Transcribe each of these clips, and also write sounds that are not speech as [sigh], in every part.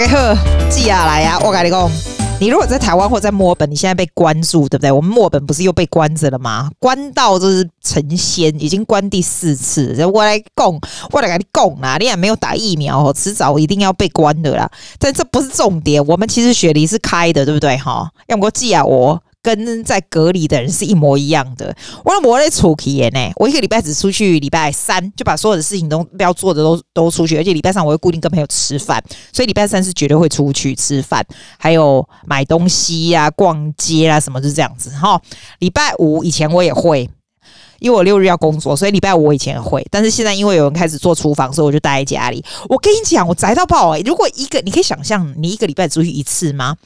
家好，记下来呀！我跟你讲，你如果在台湾或在墨尔本，你现在被关住，对不对？我们墨尔本不是又被关着了吗？关到就是成仙，已经关第四次。我来讲，我来跟你讲啦，你也没有打疫苗，迟早一定要被关的啦。但这不是重点，我们其实雪梨是开的，对不对？哈，要我记啊我。跟在隔离的人是一模一样的。我我在出去耶呢，我一个礼拜只出去礼拜三，就把所有的事情都不要做的都都出去，而且礼拜三我会固定跟朋友吃饭，所以礼拜三是绝对会出去吃饭，还有买东西呀、啊、逛街啊什么，就是这样子哈。礼拜五以前我也会。因为我六日要工作，所以礼拜五我以前会，但是现在因为有人开始做厨房，所以我就待在家里。我跟你讲，我宅到爆欸！如果一个，你可以想象，你一个礼拜出去一次吗？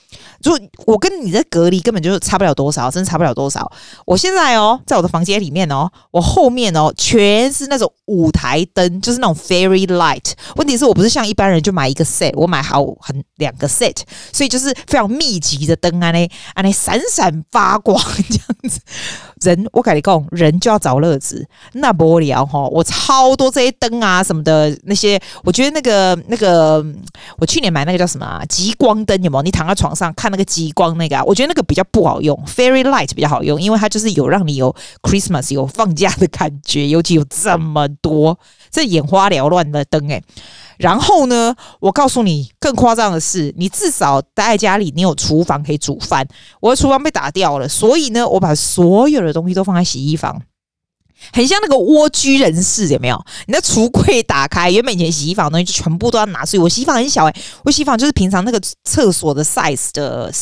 就我跟你在隔离，根本就差不了多少，真的差不了多少。我现在哦，在我的房间里面哦，我后面哦，全是那种舞台灯，就是那种 fairy light。问题是我不是像一般人就买一个 set，我买好很两个 set，所以就是非常密集的灯啊，那啊那闪闪发光这样子。人，我跟你讲，人就要找乐子，那不聊哈。我超多这些灯啊什么的那些，我觉得那个那个，我去年买那个叫什么啊？极光灯有没有？你躺在床上看那个极光那个，啊，我觉得那个比较不好用，Fairy Light 比较好用，因为它就是有让你有 Christmas 有放假的感觉，尤其有这么多这眼花缭乱的灯诶。然后呢，我告诉你，更夸张的是，你至少待在家里，你有厨房可以煮饭。我的厨房被打掉了，所以呢，我把所有的东西都放在洗衣房，很像那个蜗居人士，有没有？你的橱柜打开，原本以前洗衣房的东西就全部都要拿出去。我洗衣房很小诶、我洗衣房就是平常那个厕所的 size 的。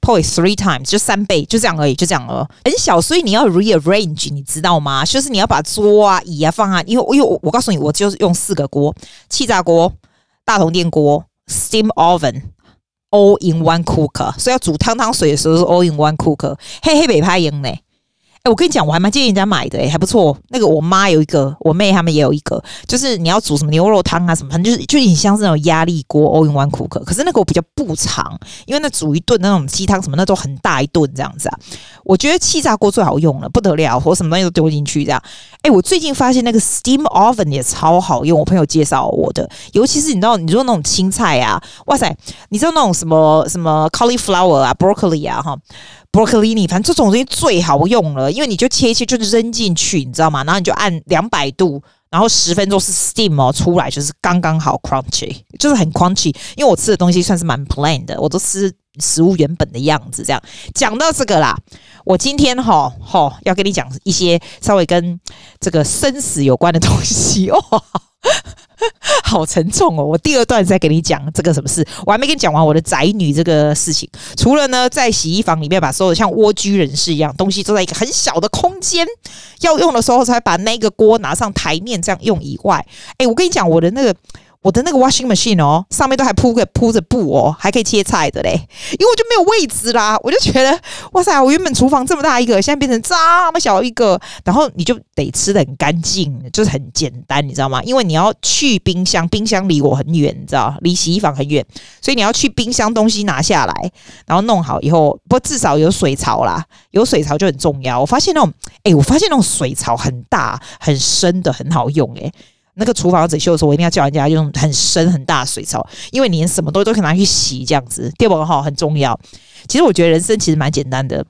Poi three times 就三倍，就这样而已，就这样了，很小，所以你要 rearrange，你知道吗？就是你要把桌啊、椅啊放啊，因为因为我我告诉你，我就是用四个锅：气炸锅、大铜电锅、steam oven，all in one cooker，所以要煮汤汤水的时候是 all in one cooker，嘿嘿，北派赢嘞。哎、我跟你讲，我还蛮建议人家买的、欸，哎，还不错。那个我妈有一个，我妹他们也有一个，就是你要煮什么牛肉汤啊什么，反正就是就很像是那种压力锅，all in one cooker。可是那个我比较不常，因为那煮一顿那种鸡汤什么，那都很大一顿这样子啊。我觉得气炸锅最好用了，不得了，我什么东西都丢进去这样。哎、我最近发现那个 steam oven 也超好用，我朋友介绍我的，尤其是你知道，你说那种青菜啊，哇塞，你知道那种什么什么 cauliflower 啊，broccoli 啊，哈。broccolini，反正这种东西最好用了，因为你就切一切，就是扔进去，你知道吗？然后你就按两百度，然后十分钟是 steam 哦，出来就是刚刚好 crunchy，[laughs] 就是很 crunchy。因为我吃的东西算是蛮 plain 的，我都吃食物原本的样子。这样讲到这个啦，我今天哈哈要跟你讲一些稍微跟这个生死有关的东西哦。[laughs] 好沉重哦！我第二段再给你讲这个什么事，我还没跟你讲完我的宅女这个事情。除了呢，在洗衣房里面把所有像蜗居人士一样东西都在一个很小的空间，要用的时候才把那个锅拿上台面这样用以外，哎，我跟你讲我的那个。我的那个 washing machine 哦，上面都还铺个铺着布哦，还可以切菜的嘞。因为我就没有位置啦，我就觉得哇塞，我原本厨房这么大一个，现在变成这么小一个，然后你就得吃得很干净，就是很简单，你知道吗？因为你要去冰箱，冰箱离我很远，你知道，离洗衣房很远，所以你要去冰箱东西拿下来，然后弄好以后，不至少有水槽啦，有水槽就很重要。我发现那种，哎，我发现那种水槽很大很深的很好用，诶。那个厨房整修的时候，我一定要叫人家用很深很大的水槽，因为你连什么东西都可以拿去洗，这样子，第二个哈很重要。其实我觉得人生其实蛮简单的。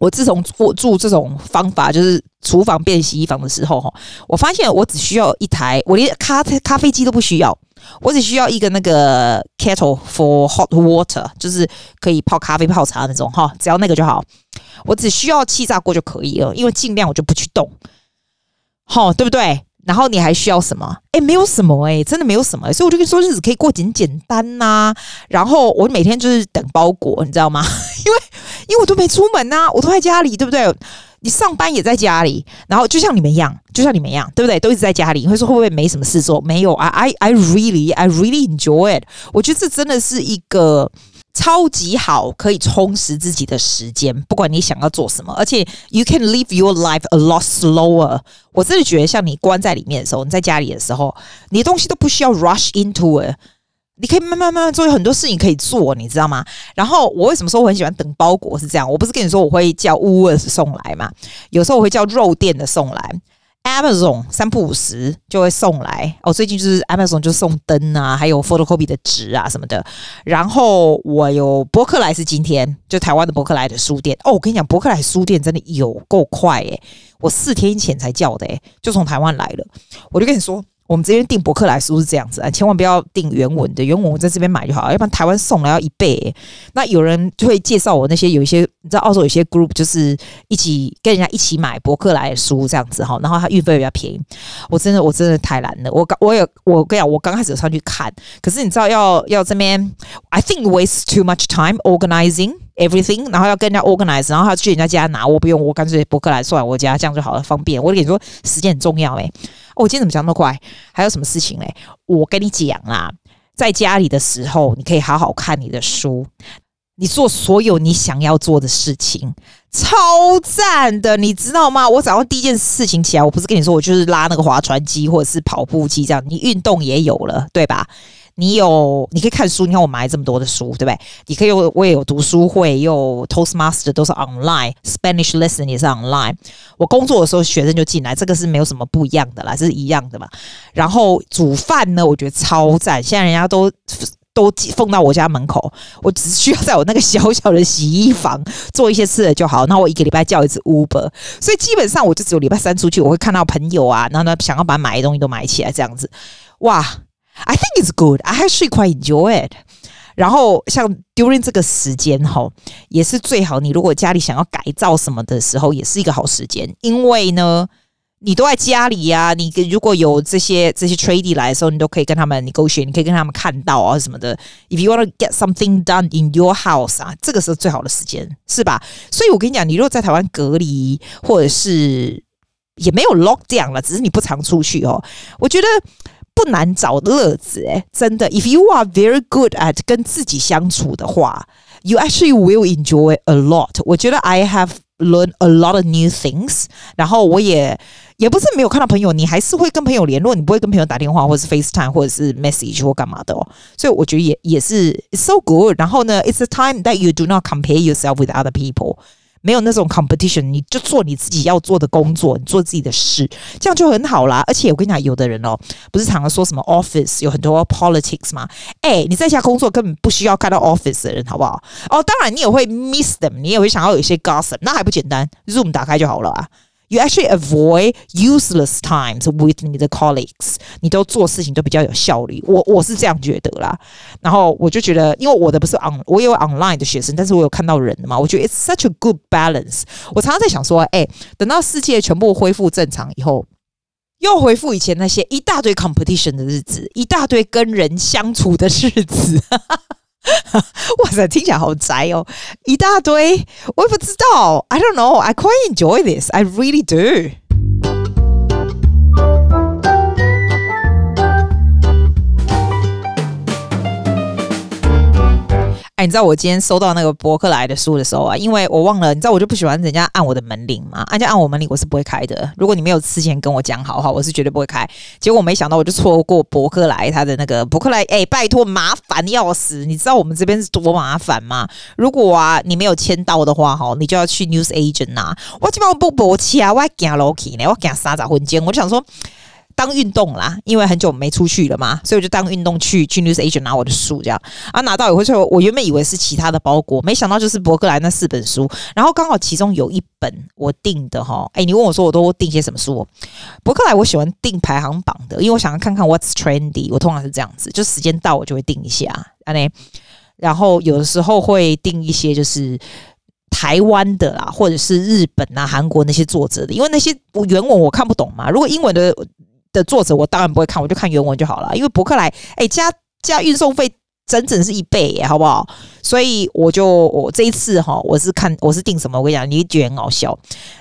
我自从做做这种方法，就是厨房变洗衣房的时候，哈，我发现我只需要一台，我连咖啡咖啡机都不需要，我只需要一个那个 kettle for hot water，就是可以泡咖啡泡茶那种哈，只要那个就好。我只需要气炸锅就可以了，因为尽量我就不去动，好，对不对？然后你还需要什么？诶，没有什么诶，真的没有什么。所以我就跟你说，日子可以过简简单呐、然后我每天就是等包裹，你知道吗？[laughs] 因为因为我都没出门呐、我都在家里，对不对？你上班也在家里，然后就像你们一样，就像你们一样，对不对？都一直在家里。你会说会不会没什么事做？没有啊，I I really I really enjoy it。我觉得这真的是一个。超级好，可以充实自己的时间，不管你想要做什么，而且 you can live your life a lot slower。我真的觉得，像你关在里面的时候，你在家里的时候，你的东西都不需要 rush into it，你可以慢慢慢慢做，有很多事情可以做，你知道吗？然后我为什么说我很喜欢等包裹是这样？我不是跟你说我会叫 Wowers 送来嘛？有时候我会叫肉店的送来。Amazon 三不五时就会送来哦，最近就是 Amazon 就送灯啊，还有 photocopy 的纸啊什么的。然后我有博客来是今天就台湾的博客来的书店哦，我跟你讲，博客来书店真的有够快诶，我四天前才叫的诶，就从台湾来了。我就跟你说。我们这边订博客来书是这样子啊，千万不要订原文的，原文我在这边买就好，要不然台湾送来要一倍、欸。那有人就会介绍我那些有一些，你知道澳洲有些 group 就是一起跟人家一起买博客来的书这样子哈，然后它运费比较便宜。我真的我真的太懒了，我刚我有我跟你讲，我刚开始上去看，可是你知道要要这边，I think waste too much time organizing everything，然后要跟人家 organize，然后要去人家家拿，我不用，我干脆博客来送来我家，这样就好了，方便。我跟你说，时间很重要诶、我今天怎么讲那么快？还有什么事情嘞？我跟你讲啦，在家里的时候，你可以好好看你的书，你做所有你想要做的事情，超赞的，你知道吗？我早上第一件事情起来，我不是跟你说，我就是拉那个划船机或者是跑步机这样，你运动也有了，对吧？你有，你可以看书。你看我买这么多的书，对不对？你可以有，我也有读书会，又 Toastmaster 都是 online，Spanish lesson 也是 online。我工作的时候学生就进来，这个是没有什么不一样的啦，这是一样的嘛。然后煮饭呢，我觉得超赞。现在人家都都奉到我家门口，我只需要在我那个小小的洗衣房做一些吃的就好。那我一个礼拜叫一次 Uber，[laughs] 所以基本上我就只有礼拜三出去，我会看到朋友啊，然后呢想要把买的东西都买起来这样子，哇！I think it's good. I actually quite enjoy it. 然后像 during 这个时间哈，也是最好。你如果家里想要改造什么的时候，也是一个好时间。因为呢，你都在家里呀、啊。你如果有这些这些 tradie 来的时候，你都可以跟他们 negotiate，你可以跟他们看到啊什么的。If you want to get something done in your house 啊，这个是最好的时间，是吧？所以我跟你讲，你如果在台湾隔离，或者是也没有 lock down 了，只是你不常出去哦，我觉得。不难找乐子诶，真的。If you are very good at 跟自己相处的话，you actually will enjoy a lot。我觉得 I have learned a lot of new things。然后我也也不是没有看到朋友，你还是会跟朋友联络，你不会跟朋友打电话或者是 FaceTime 或者是 message 或干嘛的哦。所以我觉得也也是 it's so good。然后呢，it's a time that you do not compare yourself with other people。 没有那种 competition，你就做你自己要做的工作，你做自己的事，这样就很好啦。而且我跟你讲，有的人哦，不是常常说什么 office 有很多 politics 吗？哎，你在家工作根本不需要看到 office 的人，好不好？哦，当然你也会 miss them，你也会想要有一些 gossip，那还不简单？Zoom 打开就好了啊。You actually avoid useless times with 你的 colleagues，你都做事情都比较有效率。我我是这样觉得啦。然后我就觉得，因为我的不是 on，我有 online 的学生，但是我有看到人的嘛。我觉得 it's such a good balance。我常常在想说，哎，等到世界全部恢复正常以后，又恢复以前那些一大堆 competition 的日子，一大堆跟人相处的日子。哈哈哈 [laughs] 哇塞，听起来好宅哦，一大堆，我也不知道，I don't know, I quite enjoy this, I really do. 你知道我今天收到那个博客来的书的时候啊，因为我忘了，你知道我就不喜欢人家按我的门铃嘛，人家按我门铃我是不会开的。如果你没有事先跟我讲好哈，我是绝对不会开。结果没想到我就错过博客来他的那个博客来，哎，拜托，麻烦要死！你知道我们这边是多麻烦吗？如果啊你没有签到的话哈，你就要去 news agent 呐。我基本上不博签啊，我还惊 lucky 呢，我惊三十分钟，我就想说。当运动啦，因为很久没出去了嘛，所以我就当运动去去 News Agent 拿我的书，这样啊拿到以后就我原本以为是其他的包裹，没想到就是博克莱那四本书，然后刚好其中有一本我订的哈，哎，你问我说我都订些什么书？博克莱我喜欢订排行榜的，因为我想要看看 What's Trendy，我通常是这样子，就时间到我就会订一下，啊嘞，然后有的时候会订一些就是台湾的啦，或者是日本啊、韩国那些作者的，因为那些我原文我看不懂嘛，如果英文的。的作者我当然不会看，我就看原文就好了。因为博客来，哎、加加运送费整整是一倍耶，好不好？所以我就我这一次哈，我是看我是定什么？我跟你讲，你觉得很好笑。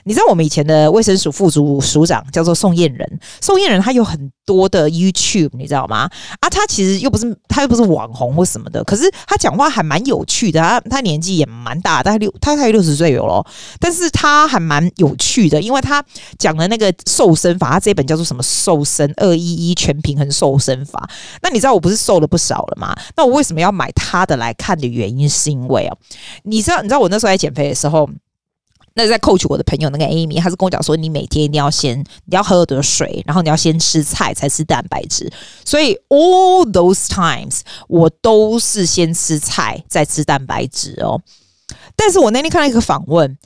你知道我们以前的卫生署副署署长叫做宋燕人，宋燕人他有很多的 YouTube，你知道吗？啊，他其实又不是他又不是网红或什么的，可是他讲话还蛮有趣的。他他年纪也蛮大，大概六他才六十岁有咯，但是他还蛮有趣的，因为他讲的那个瘦身法，他这本叫做什么瘦身二一一全平衡瘦身法。那你知道我不是瘦了不少了吗？那我为什么要买他的来看的原因是因为哦，你知道你知道我那时候在减肥的时候。那在 coach 我的朋友那个 Amy，他是跟我讲说，你每天一定要先你要喝的水，然后你要先吃菜才吃蛋白质。所以 all those times 我都是先吃菜再吃蛋白质哦。但是我那天看到一个访问。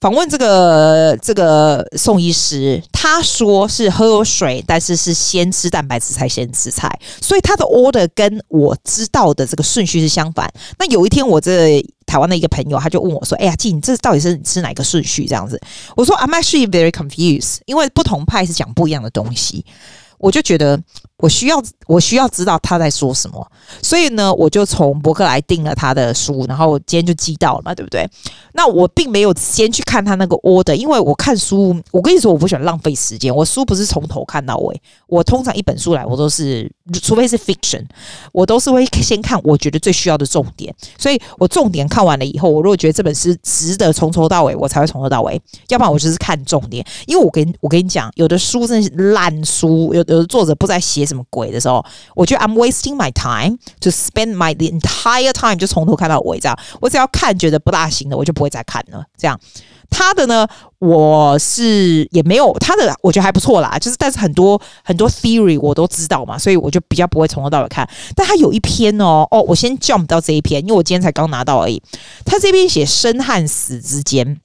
访问这个这个宋医师，他说是喝水，但是是先吃蛋白质才先吃菜，所以他的 order 跟我知道的这个顺序是相反。那有一天，我这台湾的一个朋友，他就问我说：“哎呀，静，你这到底是吃哪个顺序？”这样子，我说：“I'm actually very confused，因为不同派是讲不一样的东西。”我就觉得。我需要，我需要知道他在说什么，所以呢，我就从博客来订了他的书，然后今天就寄到了嘛，对不对？那我并没有先去看他那个 order，因为我看书，我跟你说，我不喜欢浪费时间。我书不是从头看到尾，我通常一本书来，我都是，除非是 fiction，我都是会先看我觉得最需要的重点。所以我重点看完了以后，我如果觉得这本书值得从头到尾，我才会从头到尾。要不然我就是看重点，因为我跟我跟你讲，有的书真的是烂书，有的作者不在写。什么鬼的时候，我觉得 I'm wasting my time to spend my the entire time 就从头看到尾这样。我只要看觉得不大行的，我就不会再看了。这样他的呢，我是也没有他的，我觉得还不错啦。就是但是很多很多 theory 我都知道嘛，所以我就比较不会从头到尾看。但他有一篇哦哦，我先 jump 到这一篇，因为我今天才刚拿到而已。他这边写生和死之间。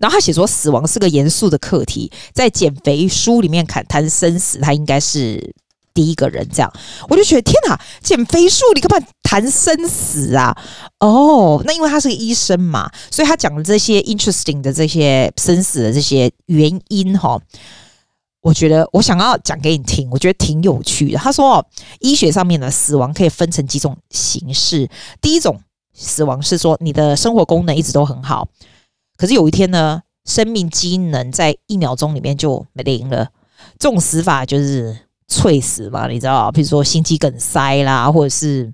然后他写说，死亡是个严肃的课题，在减肥书里面谈谈生死，他应该是第一个人。这样，我就觉得天哪，减肥书你干嘛谈生死啊？哦，那因为他是个医生嘛，所以他讲的这些 interesting 的这些生死的这些原因哈，我觉得我想要讲给你听，我觉得挺有趣的。他说，医学上面的死亡可以分成几种形式，第一种死亡是说你的生活功能一直都很好。可是有一天呢，生命机能在一秒钟里面就没灵了。这种死法就是猝死嘛，你知道？比如说心肌梗塞啦，或者是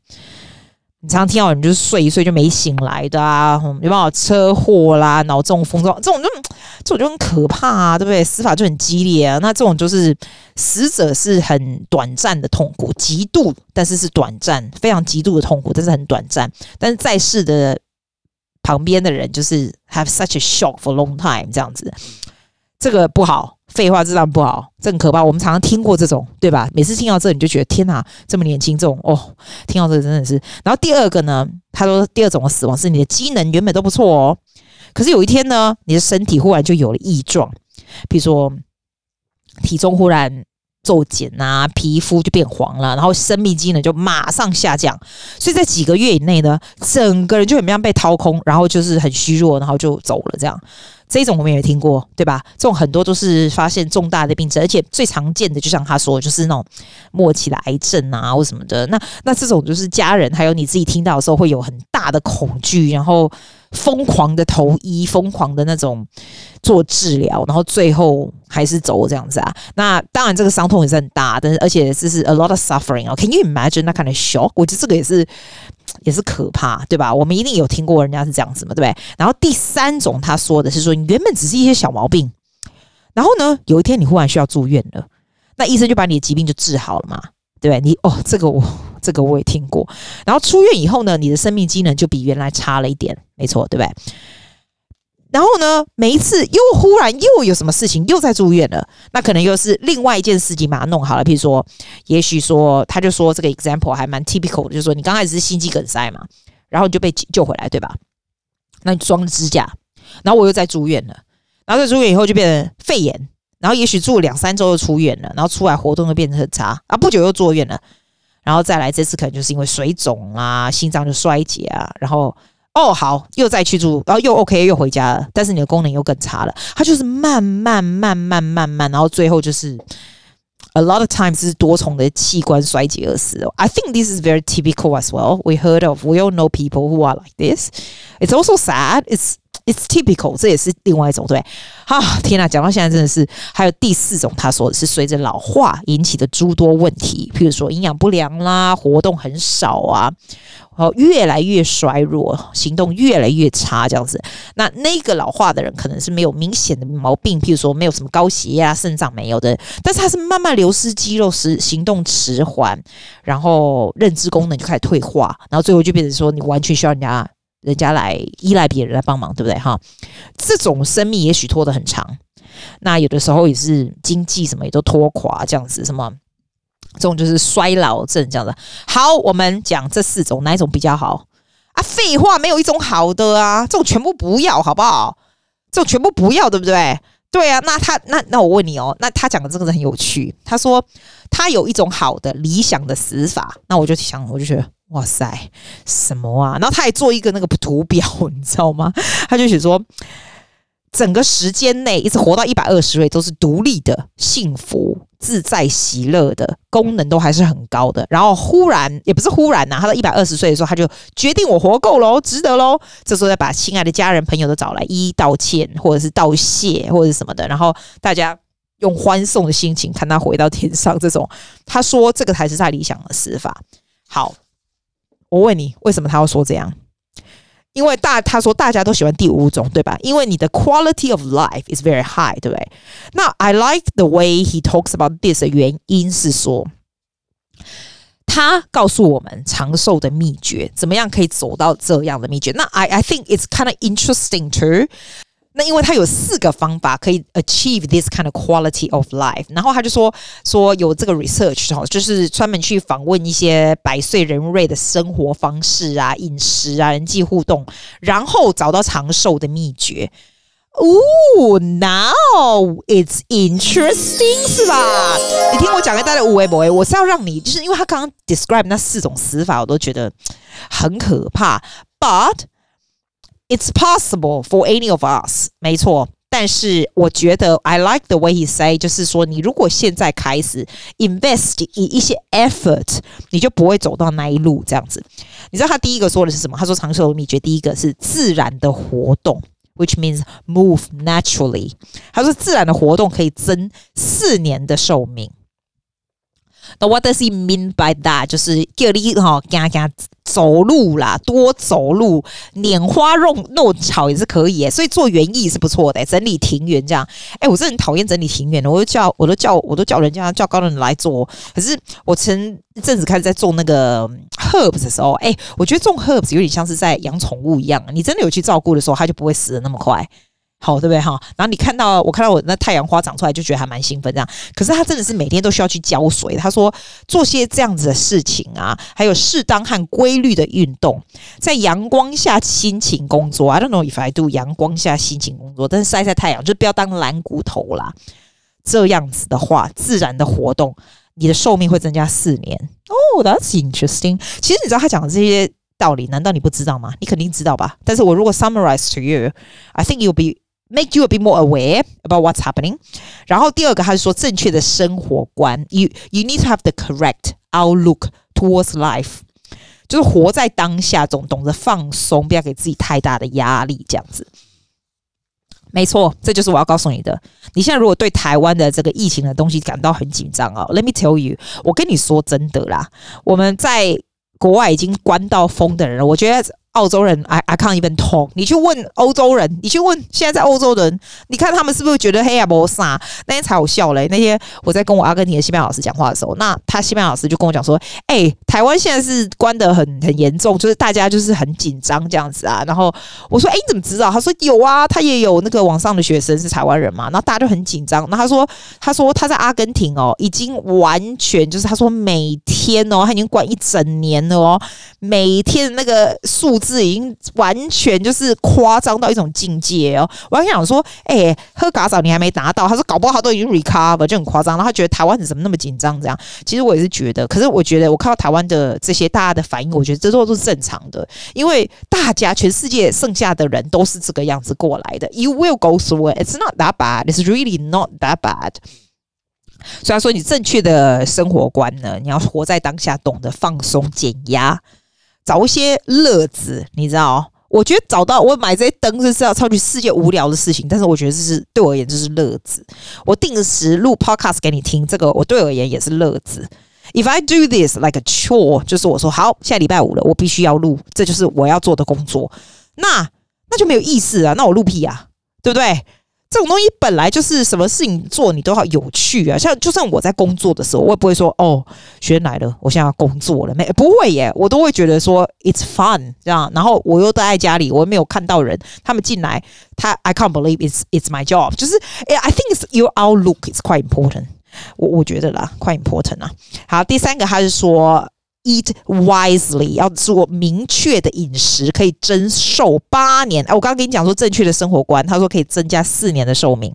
你常听到人就是睡一睡就没醒来的啊，有没有车祸啦、脑中风这种，这种就这种就很可怕啊，对不对？死法就很激烈啊。那这种就是死者是很短暂的痛苦，极度，但是是短暂，非常极度的痛苦，但是很短暂。但是在世的。旁边的人就是 have such a shock for long time 这样子，这个不好，废话，这样不好，这很可怕。我们常常听过这种，对吧？每次听到这，你就觉得天哪，这么年轻，这种哦，听到这真的是。然后第二个呢，他说第二种的死亡是你的机能原本都不错哦，可是有一天呢，你的身体忽然就有了异状，比如说体重忽然。骤减啊，皮肤就变黄了，然后生命机能就马上下降，所以在几个月以内呢，整个人就很像被掏空，然后就是很虚弱，然后就走了这样。这种我们也听过，对吧？这种很多都是发现重大的病症，而且最常见的，就像他说，就是那种末期的癌症啊，或什么的。那那这种就是家人还有你自己听到的时候，会有很大的恐惧，然后疯狂的投医，疯狂的那种做治疗，然后最后还是走这样子啊。那当然，这个伤痛也是很大，但是而且这是 a lot of suffering 啊。Can you imagine that kind of shock？我觉得这个也是。也是可怕，对吧？我们一定有听过人家是这样子嘛，对不对？然后第三种，他说的是说，你原本只是一些小毛病，然后呢，有一天你忽然需要住院了，那医生就把你的疾病就治好了嘛，对不对？你哦，这个我这个我也听过。然后出院以后呢，你的生命机能就比原来差了一点，没错，对不对？然后呢，每一次又忽然又有什么事情，又在住院了，那可能又是另外一件事情把它弄好了。比如说，也许说，他就说这个 example 还蛮 typical 的，就是说你刚开始是心肌梗塞嘛，然后你就被救回来，对吧？那你装了支架，然后我又在住院了，然后在住院以后就变成肺炎，然后也许住了两三周又出院了，然后出来活动又变得很差啊，不久又住院了，然后再来这次可能就是因为水肿啊，心脏就衰竭啊，然后。哦，好，又再去住，然后又 OK，又回家了，但是你的功能又更差了。它就是慢慢、慢慢、慢慢，然后最后就是 a lot of times 是多重的器官衰竭而死。I think this is very typical as well. We heard of, we all know people who are like this. It's also sad. It's It's typical，这也是另外一种，对，啊，天哪，讲到现在真的是，还有第四种，他说的是随着老化引起的诸多问题，譬如说营养不良啦，活动很少啊，哦，越来越衰弱，行动越来越差，这样子。那那个老化的人可能是没有明显的毛病，譬如说没有什么高血压、肾脏没有的，但是他是慢慢流失肌肉，时行动迟缓，然后认知功能就开始退化，然后最后就变成说你完全需要人家人家来依赖别人来帮忙，对不对？哈，这种生命也许拖得很长，那有的时候也是经济什么也都拖垮，这样子，什么这种就是衰老症这样的。好，我们讲这四种哪一种比较好啊？废话，没有一种好的啊，这种全部不要，好不好？这种全部不要，对不对？对啊，那他那那我问你哦，那他讲的这个人很有趣，他说他有一种好的理想的死法，那我就想，我就觉得。哇塞，什么啊？然后他还做一个那个图表，你知道吗？[laughs] 他就写说，整个时间内一直活到一百二十岁，都是独立的、幸福、自在、喜乐的，功能都还是很高的。然后忽然，也不是忽然呐、啊，他到一百二十岁的时候，他就决定我活够了，值得喽。这时候再把亲爱的家人朋友都找来，一一道歉，或者是道谢，或者什么的。然后大家用欢送的心情看他回到天上。这种，他说这个才是他理想的死法。好。我问你，为什么他要说这样？因为大他说大家都喜欢第五种，对吧？因为你的 quality of life is very high，对不对？那 I like the way he talks about this 的原因是说，他告诉我们长寿的秘诀，怎么样可以走到这样的秘诀？那 I I think it's kind of interesting too。 那因为他有四个方法可以 achieve this kind of quality of life，然后他就说说有这个 research 哈，就是专门去访问一些百岁人瑞的生活方式啊、饮食啊、人际互动，然后找到长寿的秘诀。哦，now it's interesting 是吧？你听我讲给大家五位不位，我是要让你，就是因为他刚刚 describe 那四种死法，我都觉得很可怕，but。It's possible for any of us，没错。但是我觉得 I like the way he say，就是说，你如果现在开始 invest 以一些 effort，你就不会走到那一路这样子。你知道他第一个说的是什么？他说长寿秘诀第一个是自然的活动，which means move naturally。他说自然的活动可以增四年的寿命。那 What does he mean by that？就是叫你哈，加加走路啦，多走路，拈花弄弄草也是可以诶。所以做园艺是不错的，整理庭园这样。哎，我是很讨厌整理庭园的，我都叫我都叫我都叫人家叫高人来做。可是我前阵子开始在种那个 herbs 的时候，哎，我觉得种 herbs 有点像是在养宠物一样，你真的有去照顾的时候，它就不会死的那么快。好，对不对哈？然后你看到我看到我那太阳花长出来，就觉得还蛮兴奋这样。可是他真的是每天都需要去浇水。他说做些这样子的事情啊，还有适当和规律的运动，在阳光下辛勤工作。I don't know if I do 阳光下辛勤工作，但是晒晒太阳就不要当懒骨头啦。这样子的话，自然的活动，你的寿命会增加四年。Oh, that's interesting。其实你知道他讲的这些道理，难道你不知道吗？你肯定知道吧？但是我如果 summarize to you，I think you'll be Make you a bit more aware about what's happening。然后第二个，他是说正确的生活观，you you need to have the correct outlook towards life，就是活在当下，总懂得放松，不要给自己太大的压力，这样子。没错，这就是我要告诉你的。你现在如果对台湾的这个疫情的东西感到很紧张啊，Let me tell you，我跟你说真的啦，我们在国外已经关到疯的人，我觉得。澳洲人，I I can't even talk。你去问欧洲人，你去问现在在欧洲人，你看他们是不是觉得黑呀不啥？那天才好笑嘞。那天我在跟我阿根廷的西班牙老师讲话的时候，那他西班牙老师就跟我讲说：“哎、台湾现在是关得很很严重，就是大家就是很紧张这样子啊。”然后我说：“哎、你怎么知道？”他说：“有啊，他也有那个网上的学生是台湾人嘛。”然后大家就很紧张。那他说：“他说他在阿根廷哦，已经完全就是他说每天哦，他已经关一整年了哦，每天那个数。”字已经完全就是夸张到一种境界哦！我还想说，哎、喝咖早你还没达到，他说搞不好他都已经 recover，就很夸张。然后他觉得台湾人怎么那么紧张？这样，其实我也是觉得，可是我觉得我看到台湾的这些大家的反应，我觉得这都是正常的，因为大家全世界剩下的人都是这个样子过来的。You will go through it. It's not that bad. It's really not that bad. 所以说，你正确的生活观呢，你要活在当下，懂得放松、减压。找一些乐子，你知道？我觉得找到我买这些灯是是要超级世界无聊的事情，但是我觉得这是对我而言这是乐子。我定时录 podcast 给你听，这个我对我而言也是乐子。If I do this like a chore，就是我说好，下礼拜五了，我必须要录，这就是我要做的工作。那那就没有意思啊，那我录屁啊，对不对？这种东西本来就是什么事情做你都好有趣啊，像就算我在工作的时候，我也不会说哦，学生来了，我现在要工作了，没不会耶，我都会觉得说 it's fun 这样，然后我又待在家里，我又没有看到人，他们进来，他 I can't believe it's it's my job，就是 I think it's your outlook is quite important，我我觉得啦，quite important 啊。好，第三个他是说。Eat wisely，要做明确的饮食，可以增寿八年。哎，我刚刚跟你讲说正确的生活观，他说可以增加四年的寿命。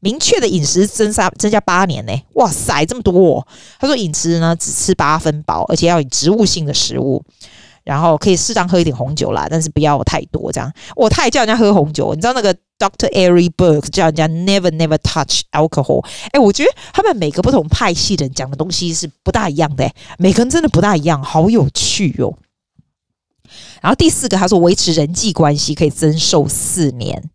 明确的饮食增加增加八年呢？哇塞，这么多哦！他说饮食呢只吃八分饱，而且要以植物性的食物。然后可以适当喝一点红酒啦，但是不要太多这样。我太叫人家喝红酒，你知道那个 Doctor Eric Burke 叫人家 Never Never touch alcohol。哎，我觉得他们每个不同派系的人讲的东西是不大一样的，每个人真的不大一样，好有趣哟、哦。然后第四个，他说维持人际关系可以增寿四年，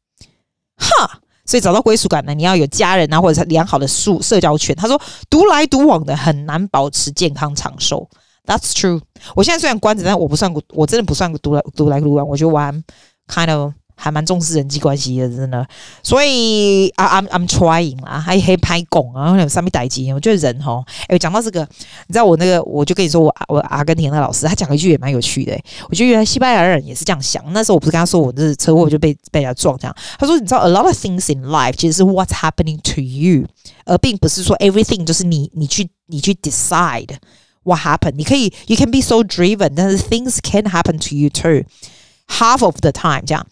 哈，所以找到归属感呢，你要有家人啊，或者是良好的社社交圈。他说独来独往的很难保持健康长寿。That's true。我现在虽然关着，但我不算，我真的不算独来独来独往。我觉得我还 kind of 还蛮重视人际关系的，真的。所以啊，I'm I'm trying 啦，还还拍拱啊，有上面逮鸡。我觉得人哈，哎，讲到这个，你知道我那个，我就跟你说，我我阿根廷的老师，他讲一句也蛮有趣的。我觉得原来西班牙人也是这样想。那时候我不是跟他说，我这车祸就被被人家撞这样。他说，你知道，a lot of things in life 其实是 what's happening to you，而并不是说 everything 就是你你去你去 decide。What happened？你可以，you can be so driven，但是 things can happen to you too。Half of the time，这样，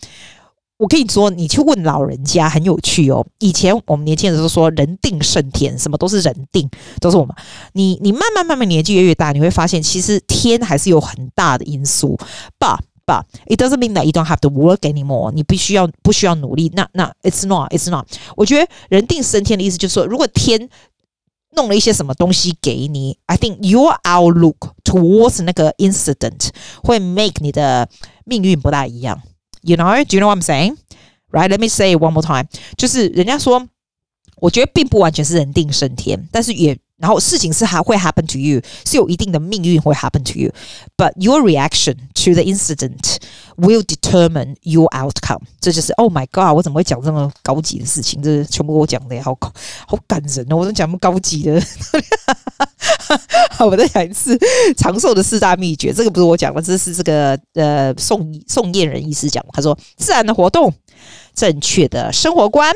我跟你说，你去问老人家很有趣哦。以前我们年轻人都说人定胜天，什么都是人定，都是我们。你你慢慢慢慢年纪越越大，你会发现其实天还是有很大的因素。But but it doesn't mean that you don't have to work anymore。你必须要不需要努力？那那 it's not，it's not。我觉得人定胜天的意思就是说，如果天 弄了一些什么东西给你，I think your outlook towards 那个 incident 会 make 你的命运不大一样。You know? Do you know what I'm saying? Right? Let me say it one more time. 就是人家说，我觉得并不完全是人定胜天，但是也。 然后事情是还会 happen to you，是有一定的命运会 happen to you，but your reaction to the incident will determine your outcome。这就是 Oh my God，我怎么会讲这么高级的事情？这全部我讲的，好好感人哦！我怎么讲那么高级的？好，[laughs] 我再讲一次长寿的四大秘诀。这个不是我讲的，这是这个呃宋宋燕人医师讲。他说：自然的活动，正确的生活观。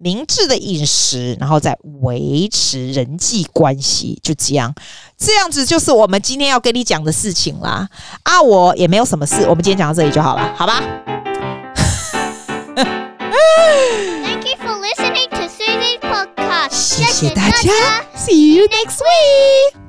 明智的饮食，然后再维持人际关系，就这样，这样子就是我们今天要跟你讲的事情啦。啊，我也没有什么事，我们今天讲到这里就好了，好吧？Thank you for listening to Susie's podcast。谢谢大家，See you next week。